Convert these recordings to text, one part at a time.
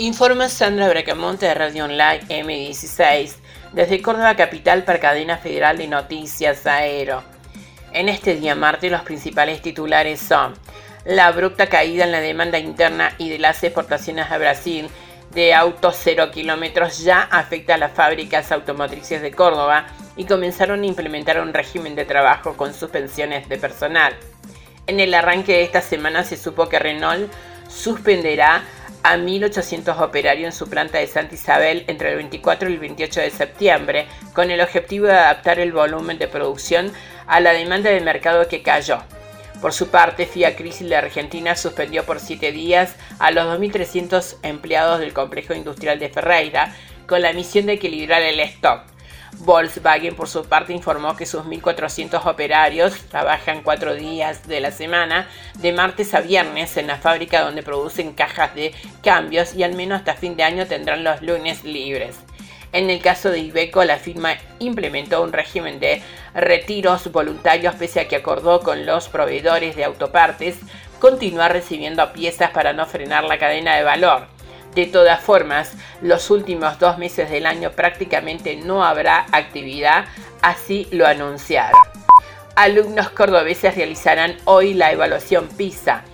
Informa Sandra Bracamonte de Radio Online M16 desde Córdoba Capital para Cadena Federal de Noticias Aero. En este día martes los principales titulares son la abrupta caída en la demanda interna y de las exportaciones a Brasil de autos cero kilómetros ya afecta a las fábricas automotrices de Córdoba y comenzaron a implementar un régimen de trabajo con suspensiones de personal. En el arranque de esta semana se supo que Renault suspenderá a 1.800 operarios en su planta de Santa Isabel entre el 24 y el 28 de septiembre, con el objetivo de adaptar el volumen de producción a la demanda del mercado que cayó. Por su parte, FIA Crisis de Argentina suspendió por siete días a los 2.300 empleados del complejo industrial de Ferreira con la misión de equilibrar el stock. Volkswagen, por su parte, informó que sus 1.400 operarios trabajan cuatro días de la semana, de martes a viernes, en la fábrica donde producen cajas de cambios y al menos hasta fin de año tendrán los lunes libres. En el caso de Ibeco, la firma implementó un régimen de retiros voluntarios pese a que acordó con los proveedores de autopartes continuar recibiendo piezas para no frenar la cadena de valor. De todas formas, los últimos dos meses del año prácticamente no habrá actividad, así lo anunciaron. Alumnos cordobeses realizarán hoy la evaluación PISA.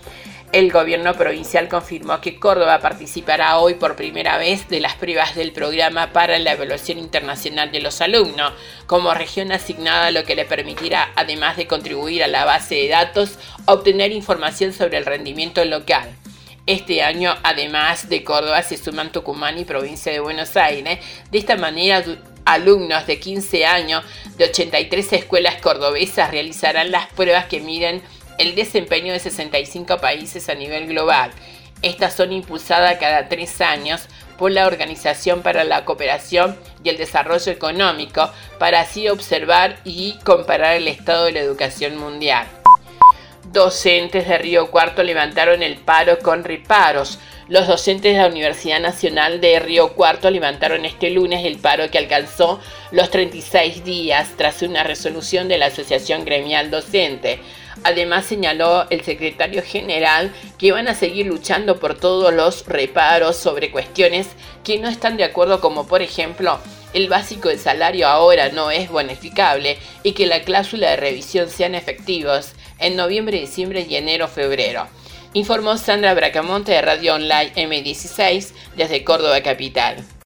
El gobierno provincial confirmó que Córdoba participará hoy por primera vez de las pruebas del programa para la evaluación internacional de los alumnos, como región asignada, lo que le permitirá, además de contribuir a la base de datos, obtener información sobre el rendimiento local. Este año, además de Córdoba, se suman Tucumán y provincia de Buenos Aires. De esta manera, alumnos de 15 años de 83 escuelas cordobesas realizarán las pruebas que miden el desempeño de 65 países a nivel global. Estas son impulsadas cada tres años por la Organización para la Cooperación y el Desarrollo Económico para así observar y comparar el estado de la educación mundial. Docentes de Río Cuarto levantaron el paro con reparos. Los docentes de la Universidad Nacional de Río Cuarto levantaron este lunes el paro que alcanzó los 36 días tras una resolución de la Asociación Gremial Docente. Además señaló el secretario general que van a seguir luchando por todos los reparos sobre cuestiones que no están de acuerdo como por ejemplo el básico de salario ahora no es bonificable y que la cláusula de revisión sean efectivos en noviembre, diciembre y enero, febrero. Informó Sandra Bracamonte de Radio Online M16 desde Córdoba Capital.